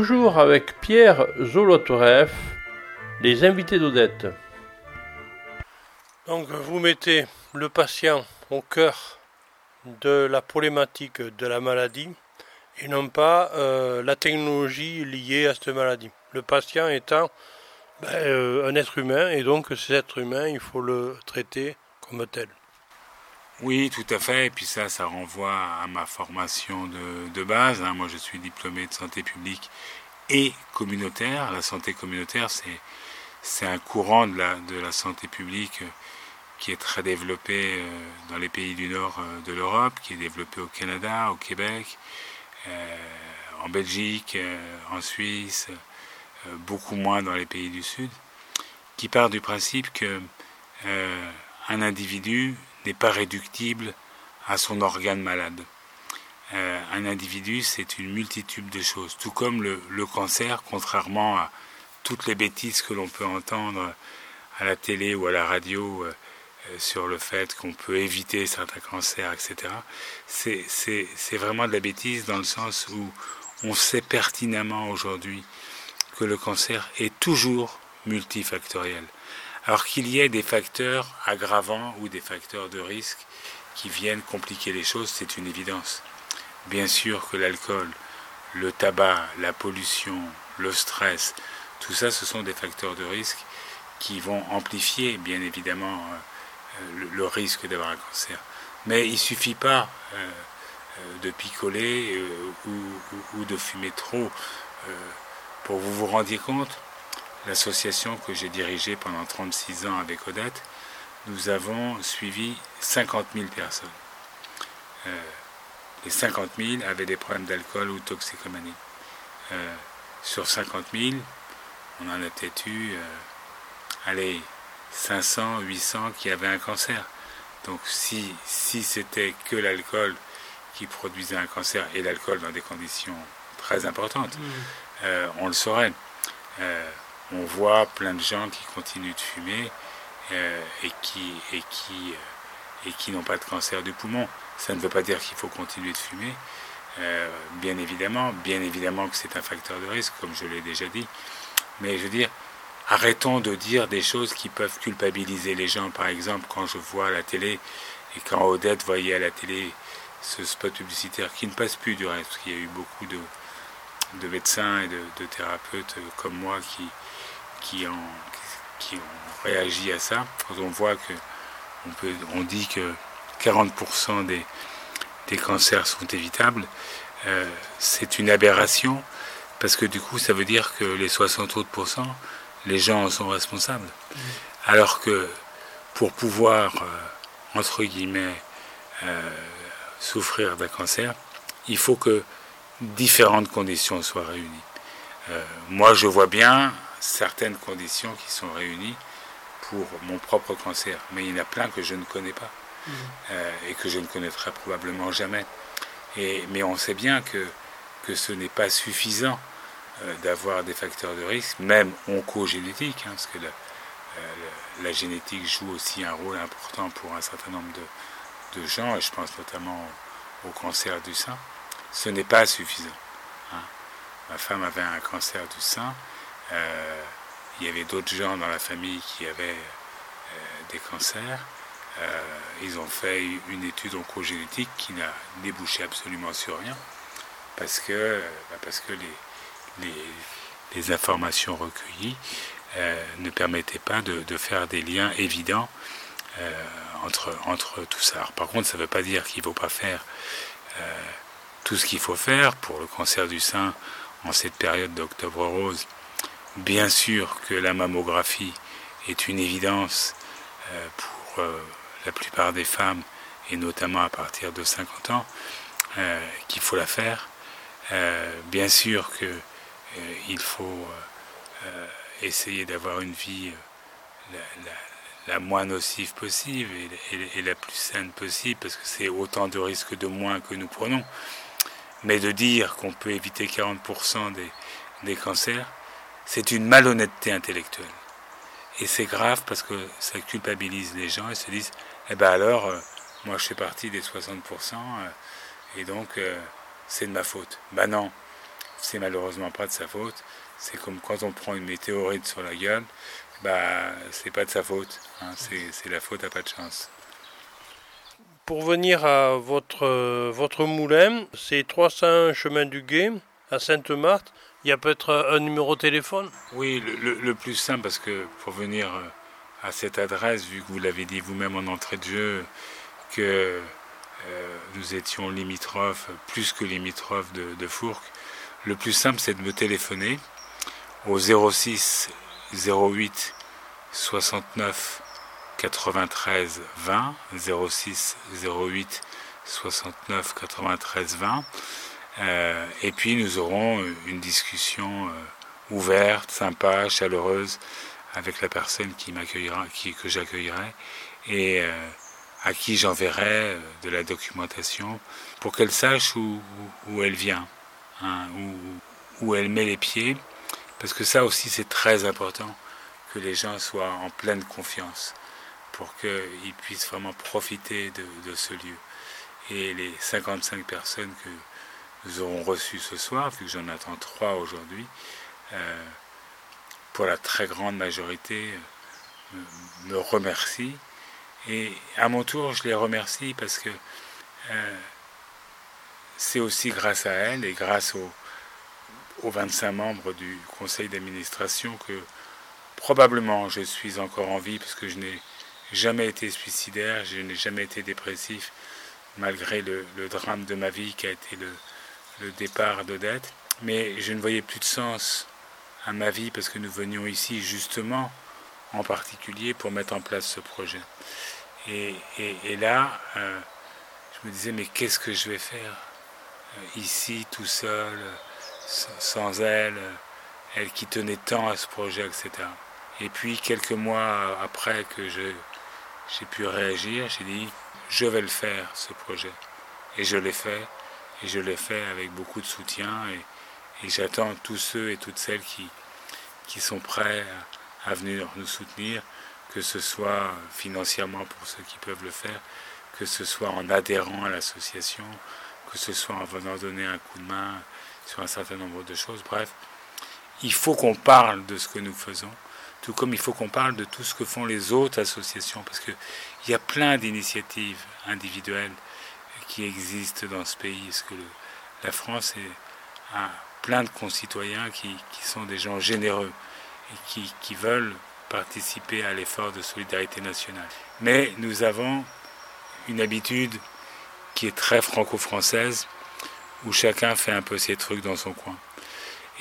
Speaker 1: Toujours avec Pierre Zolotoreff, les invités d'Odette. Donc vous mettez le patient au cœur de la problématique de la maladie et non pas euh, la technologie liée à cette maladie. Le patient étant ben, euh, un être humain et donc cet être humain, il faut le traiter comme tel.
Speaker 2: Oui, tout à fait. Et puis ça, ça renvoie à ma formation de, base. Hein. Moi, je suis diplômé de santé publique et communautaire. La santé communautaire, c'est, c'est un courant de la, de la santé publique qui est très développé dans les pays du nord de l'Europe, qui est développé au Canada, au Québec, en Belgique, en Suisse, beaucoup moins dans les pays du sud, qui part du principe que un individu n'est pas réductible à son organe malade. Euh, un individu, c'est une multitude de choses, tout comme le, cancer, contrairement à toutes les bêtises que l'on peut entendre à la télé ou à la radio euh, euh, sur le fait qu'on peut éviter certains cancers, etc. C'est vraiment de la bêtise dans le sens où on sait pertinemment aujourd'hui que le cancer est toujours multifactoriel. Alors qu'il y ait des facteurs aggravants ou des facteurs de risque qui viennent compliquer les choses, c'est une évidence. Bien sûr que l'alcool, le tabac, la pollution, le stress, tout ça, ce sont des facteurs de risque qui vont amplifier, bien évidemment, euh, le, risque d'avoir un cancer. Mais il ne suffit pas euh, euh, de picoler ou, de fumer trop. pour vous vous rendiez compte, l'association que j'ai dirigée pendant 36 ans avec Odette, nous avons suivi 50 000 personnes. Euh, les 50 000 avaient des problèmes d'alcool ou de toxicomanie. Euh, sur 50 000, on en a peut-être eu, euh, allez, 500, 800 qui avaient un cancer. Donc si, si c'était que l'alcool qui produisait un cancer, et l'alcool dans des conditions très importantes, mmh. on le saurait on voit plein de gens qui continuent de fumer euh, euh, et qui n'ont pas de cancer du poumon. Ça ne veut pas dire qu'il faut continuer de fumer, euh, bien évidemment. Bien évidemment que c'est un facteur de risque, comme je l'ai déjà dit. Mais je veux dire, arrêtons de dire des choses qui peuvent culpabiliser les gens. Par exemple, quand je vois à la télé, et quand Odette voyait à la télé ce spot publicitaire qui ne passe plus du reste, parce qu'il y a eu beaucoup de, de médecins et de, de thérapeutes comme moi qui, qui ont, qui ont réagi à ça. Quand on voit que on, peut, on dit que 40% des, des cancers sont évitables, euh, c'est une aberration parce que du coup ça veut dire que les 60 autres les gens en sont responsables. Alors que pour pouvoir, euh, entre guillemets, euh, souffrir d'un cancer, il faut que différentes conditions soient réunies. moi je vois bien certaines conditions qui sont réunies pour mon propre cancer. Mais il y en a plein que je ne connais pas mmh. euh, et que je ne connaîtrai probablement jamais. Et, mais on sait bien que, que ce n'est pas suffisant euh, d'avoir des facteurs de risque, même oncogénétiques, hein, parce que euh, la, la, génétique joue aussi un rôle important pour un certain nombre de, de gens, et je pense notamment au, cancer du sein. Ce n'est pas suffisant. Hein. Ma femme avait un cancer du sein. Euh, il y avait d'autres gens dans la famille qui avaient euh, des cancers. Euh, ils ont fait une étude oncogénétique qui n'a débouché absolument sur rien parce que, bah, les, informations recueillies ne permettaient pas de, faire des liens évidents entre, entre tout ça. par contre, ça ne veut pas dire qu'il ne faut pas faire tout ce qu'il faut faire pour le cancer du sein en cette période d'octobre rose. Bien sûr que la mammographie est une évidence euh, pour euh, la plupart des femmes, et notamment à partir de 50 ans, euh, qu'il faut la faire. bien sûr qu'il faut essayer d'avoir une vie la, moins nocive possible et, la plus saine possible, parce que c'est autant de risques de moins que nous prenons. Mais de dire qu'on peut éviter 40% des cancers, c'est une malhonnêteté intellectuelle. Et c'est grave parce que ça culpabilise les gens et se disent Eh ben alors, euh, moi je fais partie des 60%, euh, et donc euh, c'est de ma faute. Ben non, c'est malheureusement pas de sa faute. C'est comme quand on prend une météorite sur la gueule, bah c'est pas de sa faute. Hein. c'est la faute à pas de chance.
Speaker 1: Pour venir à votre, votre moulin, c'est 300 chemin du Guet à Sainte-Marthe. Il y a peut-être un numéro de téléphone?
Speaker 2: Oui, le, plus simple, parce que pour venir euh, à cette adresse, vu que vous l'avez dit vous-même en entrée de jeu, que euh, nous étions limitrophes, plus que limitrophes de, de Fourques, le plus simple, c'est de me téléphoner au 06 08 69 93 20 06 08 69 93 20 et puis nous aurons une discussion euh, ouverte, sympa, chaleureuse avec la personne qui m'accueillera, qui, que j'accueillerai et euh, à qui j'enverrai euh, de la documentation pour qu'elle sache où, elle vient, hein, où elle met les pieds, parce que ça aussi c'est très important que les gens soient en pleine confiance pour qu'ils puissent vraiment profiter de, ce lieu. Et les 55 personnes que nous aurons reçues ce soir, vu que j'en attends trois aujourd'hui, euh, pour la très grande majorité, euh, me remercient. Et à mon tour, je les remercie parce que euh, c'est aussi grâce à elles et grâce aux, aux 25 membres du conseil d'administration que probablement je suis encore en vie parce que je n'ai jamais été suicidaire, je n'ai jamais été dépressif malgré le, drame de ma vie qui a été le, départ d'Odette. Mais je ne voyais plus de sens à ma vie parce que nous venions ici justement en particulier pour mettre en place ce projet. Et, là, euh, je me disais, mais qu'est-ce que je vais faire euh, ici, tout seul, sans elle, elle qui tenait tant à ce projet, etc. Et puis quelques mois après que j'ai pu réagir, j'ai dit, je vais le faire, ce projet. Et je l'ai fait, et je l'ai fait avec beaucoup de soutien, et, j'attends tous ceux et toutes celles qui, qui sont prêts à, venir nous soutenir, que ce soit financièrement pour ceux qui peuvent le faire, que ce soit en adhérant à l'association, que ce soit en venant donner un coup de main sur un certain nombre de choses. Bref, il faut qu'on parle de ce que nous faisons, tout comme il faut qu'on parle de tout ce que font les autres associations, parce qu'il y a plein d'initiatives individuelles qui existent dans ce pays. Parce que la France a plein de concitoyens qui, sont des gens généreux et qui, qui veulent participer à l'effort de solidarité nationale. Mais nous avons une habitude qui est très franco-française, où chacun fait un peu ses trucs dans son coin.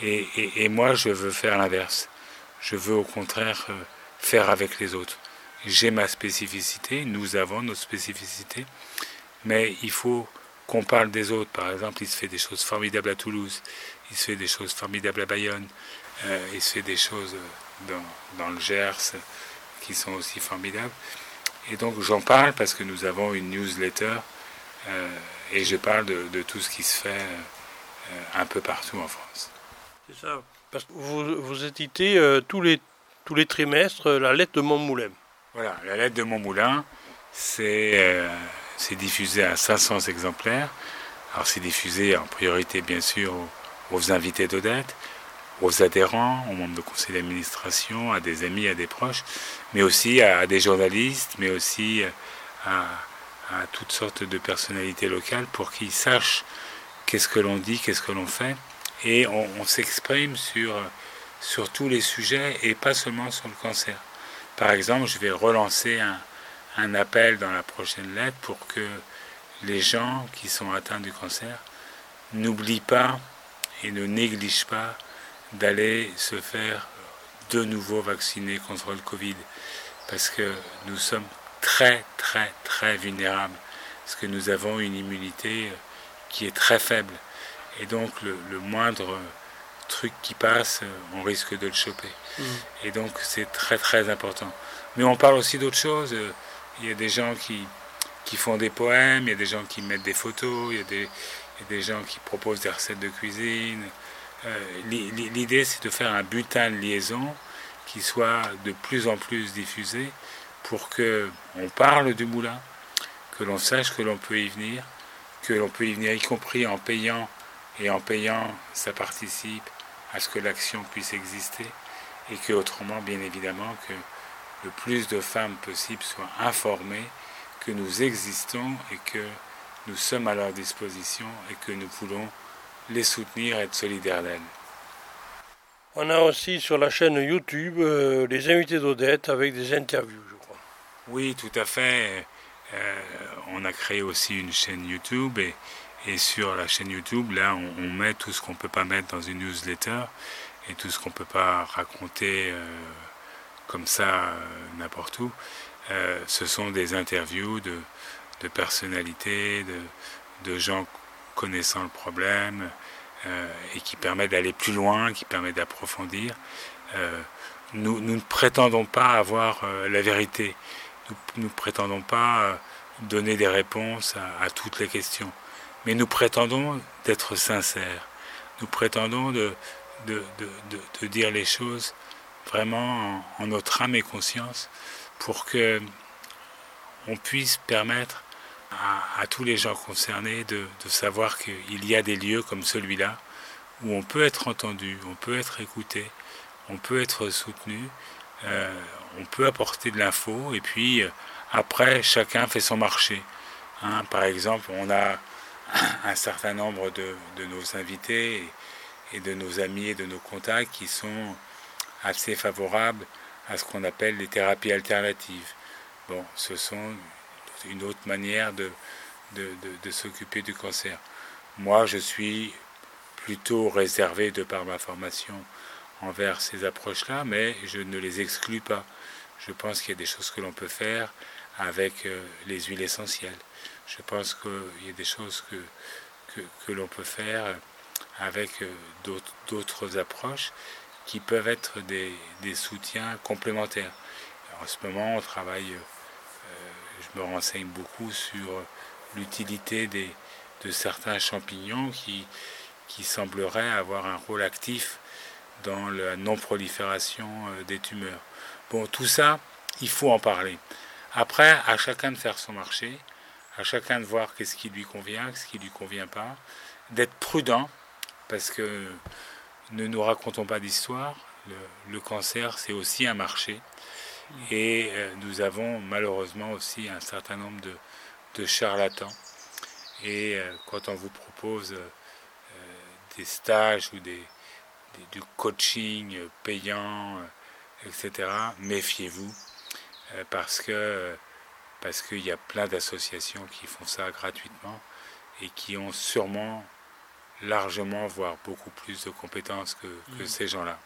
Speaker 2: Et, moi, je veux faire l'inverse. Je veux au contraire euh, faire avec les autres. J'ai ma spécificité, nous avons nos spécificités, mais il faut qu'on parle des autres. Par exemple, il se fait des choses formidables à Toulouse, il se fait des choses formidables à Bayonne, euh, il se fait des choses dans, dans, le Gers qui sont aussi formidables. Et donc j'en parle parce que nous avons une newsletter euh, et je parle de, tout ce qui se fait un peu partout en France.
Speaker 1: C'est ça. Parce que vous, vous éditez euh, tous, les, tous les trimestres euh, la lettre de Montmoulin.
Speaker 2: Voilà, la lettre de Montmoulin, c'est euh, diffusé à 500 exemplaires. Alors c'est diffusé en priorité bien sûr aux, invités d'Odette, aux adhérents, aux membres de conseil d'administration, à des amis, à des proches, mais aussi à, des journalistes, mais aussi à, à toutes sortes de personnalités locales pour qu'ils sachent qu'est-ce que l'on dit, qu'est-ce que l'on fait et on, s'exprime sur, sur tous les sujets et pas seulement sur le cancer. Par exemple, je vais relancer un, un appel dans la prochaine lettre pour que les gens qui sont atteints du cancer n'oublient pas et ne négligent pas d'aller se faire de nouveau vacciner contre le Covid. Parce que nous sommes très, très, très vulnérables. Parce que nous avons une immunité qui est très faible. Et donc le, moindre truc qui passe, on risque de le choper. Mm. Et donc c'est très très important. Mais on parle aussi d'autres choses. Il y a des gens qui, qui font des poèmes, il y a des gens qui mettent des photos, il y a des, des gens qui proposent des recettes de cuisine. Euh, l'idée c'est de faire un butin de liaison qui soit de plus en plus diffusé pour que on parle du moulin, que l'on sache que l'on peut y venir, que l'on peut y venir y compris en payant et en payant, ça participe à ce que l'action puisse exister et que autrement, bien évidemment, que le plus de femmes possible soient informées que nous existons et que nous sommes à leur disposition et que nous voulons les soutenir et être solidaires d'elles.
Speaker 1: On a aussi sur la chaîne YouTube euh, les invités d'Odette avec des interviews, je crois.
Speaker 2: Oui, tout à fait. Euh, on a créé aussi une chaîne YouTube et, et sur la chaîne YouTube, là, on, met tout ce qu'on ne peut pas mettre dans une newsletter et tout ce qu'on ne peut pas raconter euh, comme ça euh, n'importe où. ce sont des interviews de, de personnalités, de, gens connaissant le problème et qui permettent d'aller plus loin, qui permettent d'approfondir. Nous, ne prétendons pas avoir la vérité. Nous ne prétendons pas donner des réponses à, toutes les questions. Mais nous prétendons d'être sincères. Nous prétendons de, de, dire les choses vraiment en, notre âme et conscience pour que on puisse permettre à, tous les gens concernés de, savoir qu'il y a des lieux comme celui-là où on peut être entendu, on peut être écouté, on peut être soutenu, euh, on peut apporter de l'info et puis euh, après, chacun fait son marché. Hein. par exemple, on a un certain nombre de, nos invités et, de nos amis et de nos contacts qui sont assez favorables à ce qu'on appelle les thérapies alternatives. Bon, ce sont une autre manière de, de s'occuper du cancer. Moi, je suis plutôt réservé de par ma formation envers ces approches-là, mais je ne les exclus pas. Je pense qu'il y a des choses que l'on peut faire avec euh, les huiles essentielles. Je pense qu'il y a des choses que, que, l'on peut faire avec euh, d'autres approches qui peuvent être des, des, soutiens complémentaires. En ce moment, on travaille, euh, je me renseigne beaucoup sur l'utilité de certains champignons qui, qui sembleraient avoir un rôle actif dans la non-prolifération des tumeurs. Bon, tout ça, il faut en parler. Après, à chacun de faire son marché, à chacun de voir qu'est-ce qui lui convient, ce qui lui convient pas, d'être prudent, parce que ne nous racontons pas d'histoire, le, cancer c'est aussi un marché, et euh, nous avons malheureusement aussi un certain nombre de, charlatans, et euh, quand on vous propose euh, des stages ou des, du coaching payant, etc., méfiez-vous parce que parce qu'il y a plein d'associations qui font ça gratuitement et qui ont sûrement largement, voire beaucoup plus de compétences que, que mmh. ces gens-là.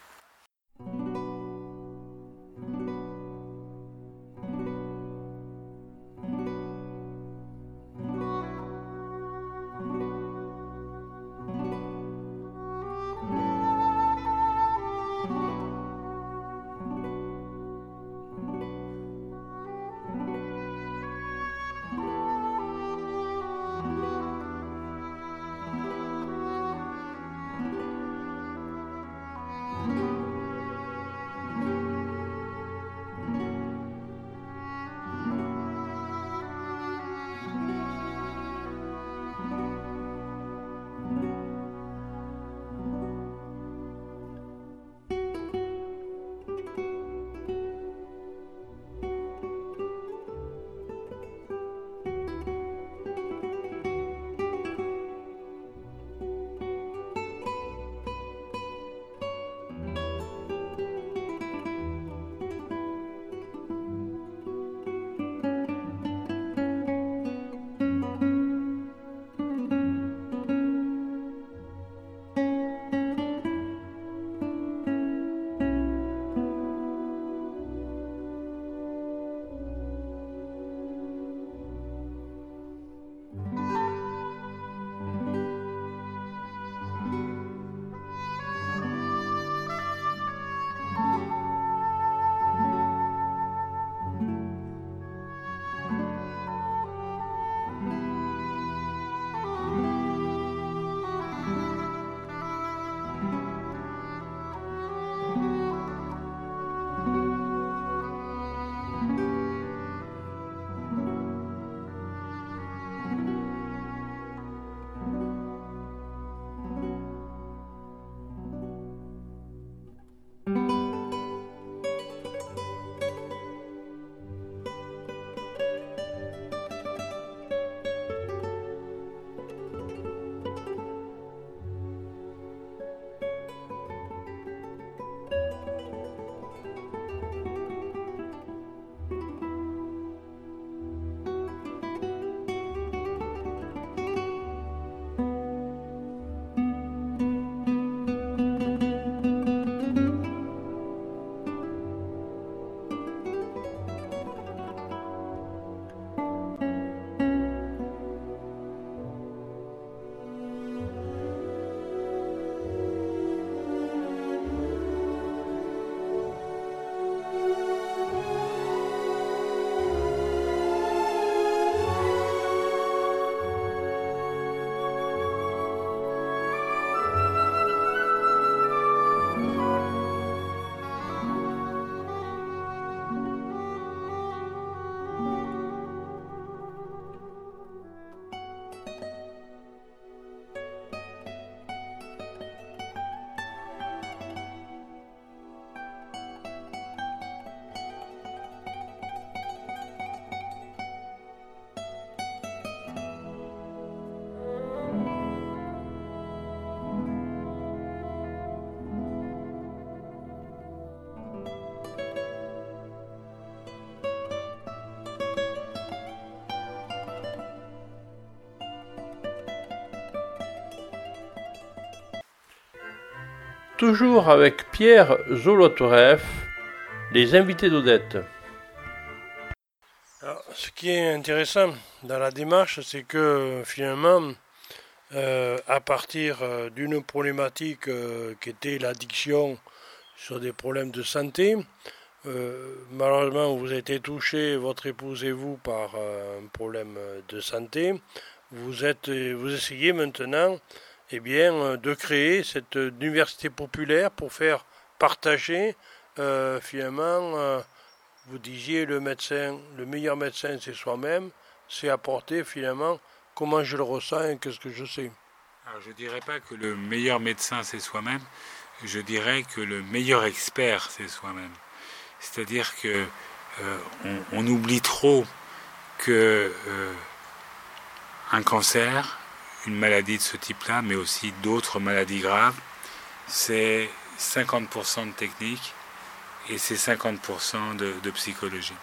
Speaker 1: Toujours avec Pierre Zolotoreff, les invités d'Odette. Ce qui est intéressant dans la démarche, c'est que finalement, euh, à partir euh, d'une problématique euh, qui était l'addiction sur des problèmes de santé, malheureusement vous avez été touché, votre épouse et vous, par un problème de santé. Vous, êtes, vous essayez maintenant eh bien, de créer cette université populaire pour faire partager finalement vous disiez le médecin, le meilleur médecin c'est soi-même, c'est apporter finalement comment je le ressens et qu'est-ce que je sais?
Speaker 2: Je ne dirais pas que le meilleur médecin c'est soi-même, je dirais que le meilleur expert c'est soi-même. C'est-à-dire que euh, on, oublie trop que euh, un cancer, une maladie de ce type-là, mais aussi d'autres maladies graves, c'est 50% de technique et c'est 50% de, psychologie.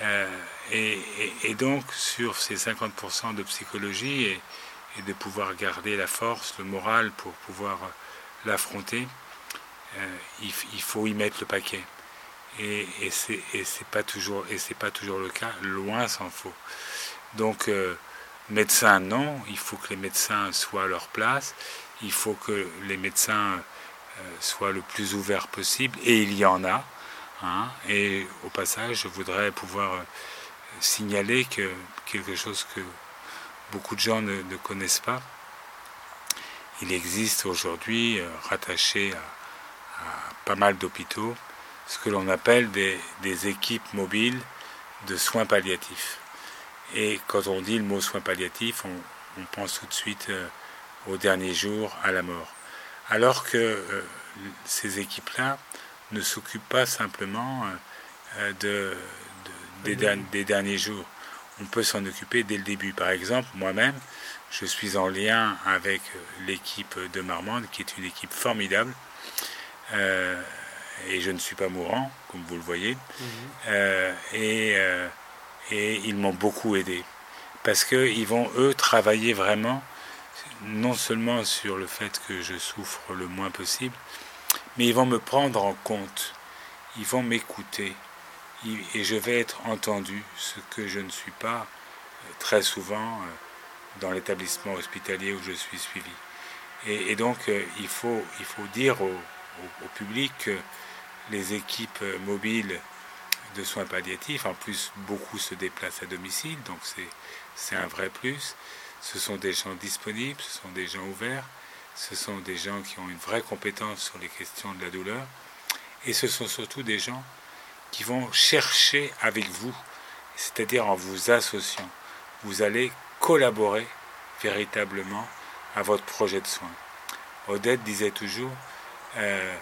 Speaker 2: Euh, et, donc sur ces 50% de psychologie et, de pouvoir garder la force, le moral pour pouvoir l'affronter, euh, il, faut y mettre le paquet. Et, et c'est pas toujours et c'est pas toujours le cas, loin s'en faut. Donc euh, médecins non, il faut que les médecins soient à leur place, il faut que les médecins euh, soit le plus ouvert possible, et il y en a. Hein. et au passage, je voudrais pouvoir euh, signaler que quelque chose que beaucoup de gens ne, connaissent pas, il existe aujourd'hui, euh, rattaché à, pas mal d'hôpitaux, ce que l'on appelle des, équipes mobiles de soins palliatifs. Et quand on dit le mot soins palliatifs, on, on pense tout de suite au dernier jour, à la mort alors que euh, ces équipes-là ne s'occupent pas simplement euh, de, des, derniers jours. On peut s'en occuper dès le début. Par exemple, moi-même, je suis en lien avec euh, l'équipe de Marmande, qui est une équipe formidable. et je ne suis pas mourant, comme vous le voyez. Mhm. et, et, ils m'ont beaucoup aidé. Parce qu'ils vont, eux, travailler vraiment non seulement sur le fait que je souffre le moins possible, mais ils vont me prendre en compte, ils vont m'écouter, et je vais être entendu, ce que je ne suis pas euh, très souvent euh, dans l'établissement hospitalier où je suis suivi. Et, donc euh, il, faut, il faut dire au, public que les équipes mobiles de soins palliatifs, en plus beaucoup se déplacent à domicile, donc c'est un vrai plus. Ce sont des gens disponibles, ce sont des gens ouverts, ce sont des gens qui ont une vraie compétence sur les questions de la douleur, et ce sont surtout des gens qui vont chercher avec vous, c'est-à-dire en vous associant. Vous allez collaborer véritablement à votre projet de soins. Odette disait toujours, euh,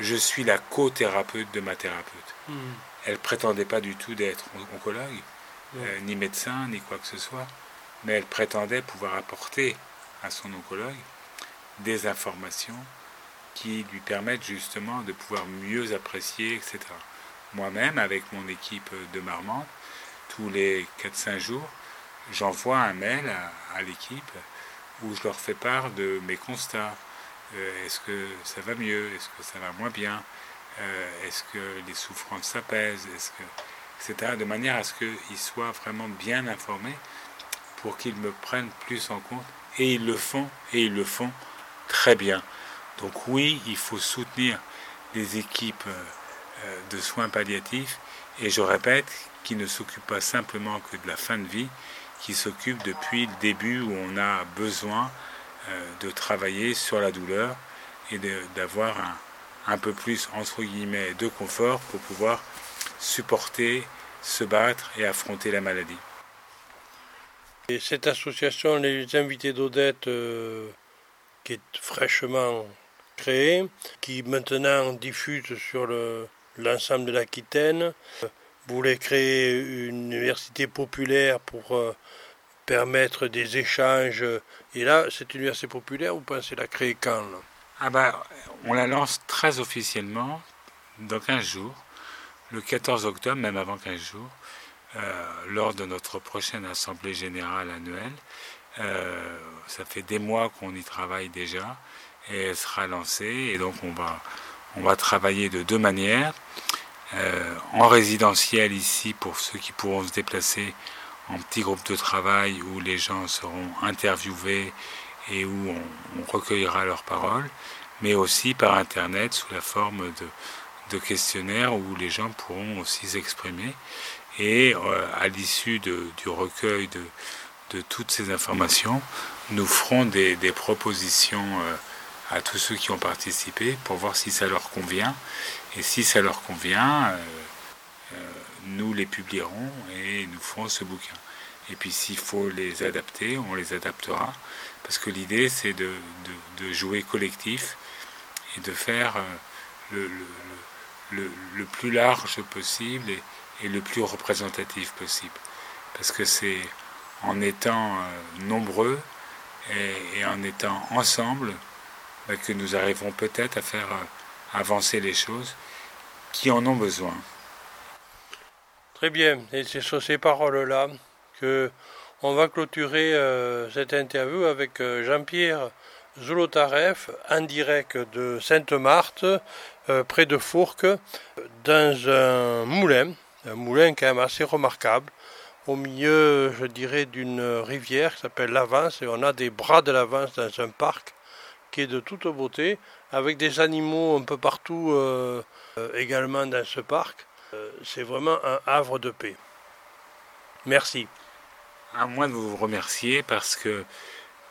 Speaker 2: je suis la co-thérapeute de ma thérapeute. Hmm. Elle prétendait pas du tout d'être oncologue, euh, ni médecin, ni quoi que ce soit mais elle prétendait pouvoir apporter à son oncologue des informations qui lui permettent justement de pouvoir mieux apprécier, etc. Moi-même, avec mon équipe de Marmande, tous les 4-5 jours, j'envoie un mail à, l'équipe où je leur fais part de mes constats. Euh, est-ce que ça va mieux? Est-ce que ça va moins bien? Euh, Est-ce que les souffrances s'apaisent etc. De manière à ce qu'ils soient vraiment bien informés pour qu'ils me prennent plus en compte. Et ils le font, et ils le font très bien. Donc oui, il faut soutenir les équipes euh, de soins palliatifs, et je répète, qui ne s'occupent pas simplement que de la fin de vie, qui s'occupent depuis le début où on a besoin euh, de travailler sur la douleur et d'avoir un, un peu plus, entre guillemets, de confort pour pouvoir supporter, se battre et affronter la maladie.
Speaker 1: Et cette association, les invités d'Odette, euh, qui est fraîchement créée, qui maintenant diffuse sur l'ensemble de l'Aquitaine, voulait créer une université populaire pour euh, permettre des échanges. Et là, cette université populaire, vous pensez la créer quand
Speaker 2: ah bah, On la lance très officiellement dans 15 jours, le 14 octobre, même avant 15 jours. Euh, lors de notre prochaine Assemblée générale annuelle. Euh, ça fait des mois qu'on y travaille déjà et elle sera lancée. Et donc on va, on va travailler de deux manières. Euh, en résidentiel ici pour ceux qui pourront se déplacer en petits groupes de travail où les gens seront interviewés et où on, recueillera leurs paroles, mais aussi par Internet sous la forme de, questionnaires où les gens pourront aussi s'exprimer. Et euh, à l'issue du recueil de, de, toutes ces informations, nous ferons des, propositions euh, à tous ceux qui ont participé pour voir si ça leur convient. Et si ça leur convient, euh, nous les publierons et nous ferons ce bouquin. Et puis s'il faut les adapter, on les adaptera. Parce que l'idée, c'est de, jouer collectif et de faire euh, le, plus large possible et, le plus représentatif possible. Parce que c'est en étant euh, nombreux et, en étant ensemble bah, que nous arriverons peut-être à faire euh, avancer les choses qui en ont besoin.
Speaker 1: Très bien, et c'est sur ces paroles-là que on va clôturer euh, cette interview avec euh, Jean-Pierre Zolotareff, en direct de Sainte-Marthe, euh, près de Fourques, dans un moulin, un moulin quand même assez remarquable, au milieu, je dirais, d'une rivière qui s'appelle l'Avance, et on a des bras de l'Avance dans un parc qui est de toute beauté, avec des animaux un peu partout également dans ce parc. C'est vraiment un havre de paix. Merci
Speaker 2: à moi de vous remercier parce que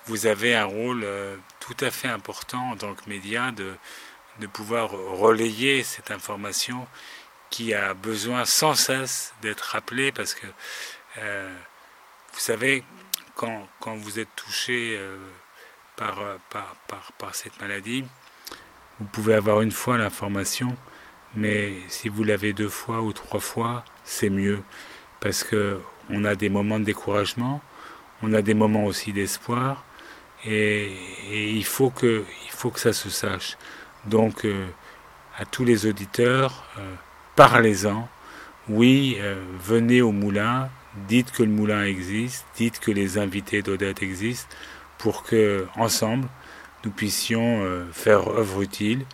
Speaker 2: vous avez un rôle euh, tout à fait important en tant que média de, de pouvoir relayer cette information qui a besoin sans cesse d'être rappelée parce que euh, vous savez, quand, quand, vous êtes touché euh, par, par, par, par, cette maladie, vous pouvez avoir une fois l'information, mais si vous l'avez deux fois ou trois fois, c'est mieux parce que on a des moments de découragement, on a des moments aussi d'espoir, et, il, faut que, ça se sache. Donc, euh, à tous les auditeurs, euh, parlez-en. Oui, euh, venez au moulin, dites que le moulin existe, dites que les invités d'Odette existent, pour que, ensemble, nous puissions faire œuvre utile,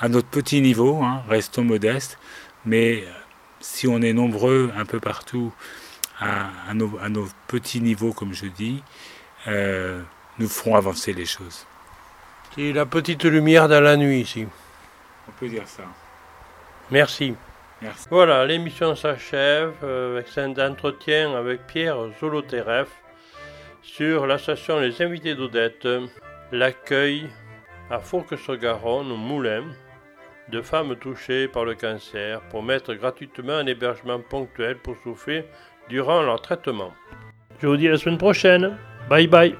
Speaker 2: à notre petit niveau, hein, restons modestes, mais si on est nombreux un peu partout, à, nos, petits niveaux, comme je dis, euh, nous ferons avancer les choses.
Speaker 1: C'est la petite lumière dans la nuit ici.
Speaker 2: On peut dire ça.
Speaker 1: Merci. Merci. Voilà, l'émission s'achève euh, avec cet entretien avec Pierre Zolotereff sur la station Les Invités d'Odette, l'accueil à Fourques-sur-Garonne, au Moulin, de femmes touchées par le cancer pour mettre gratuitement un hébergement ponctuel pour souffrir durant leur traitement. Je vous dis à la semaine prochaine. Bye bye.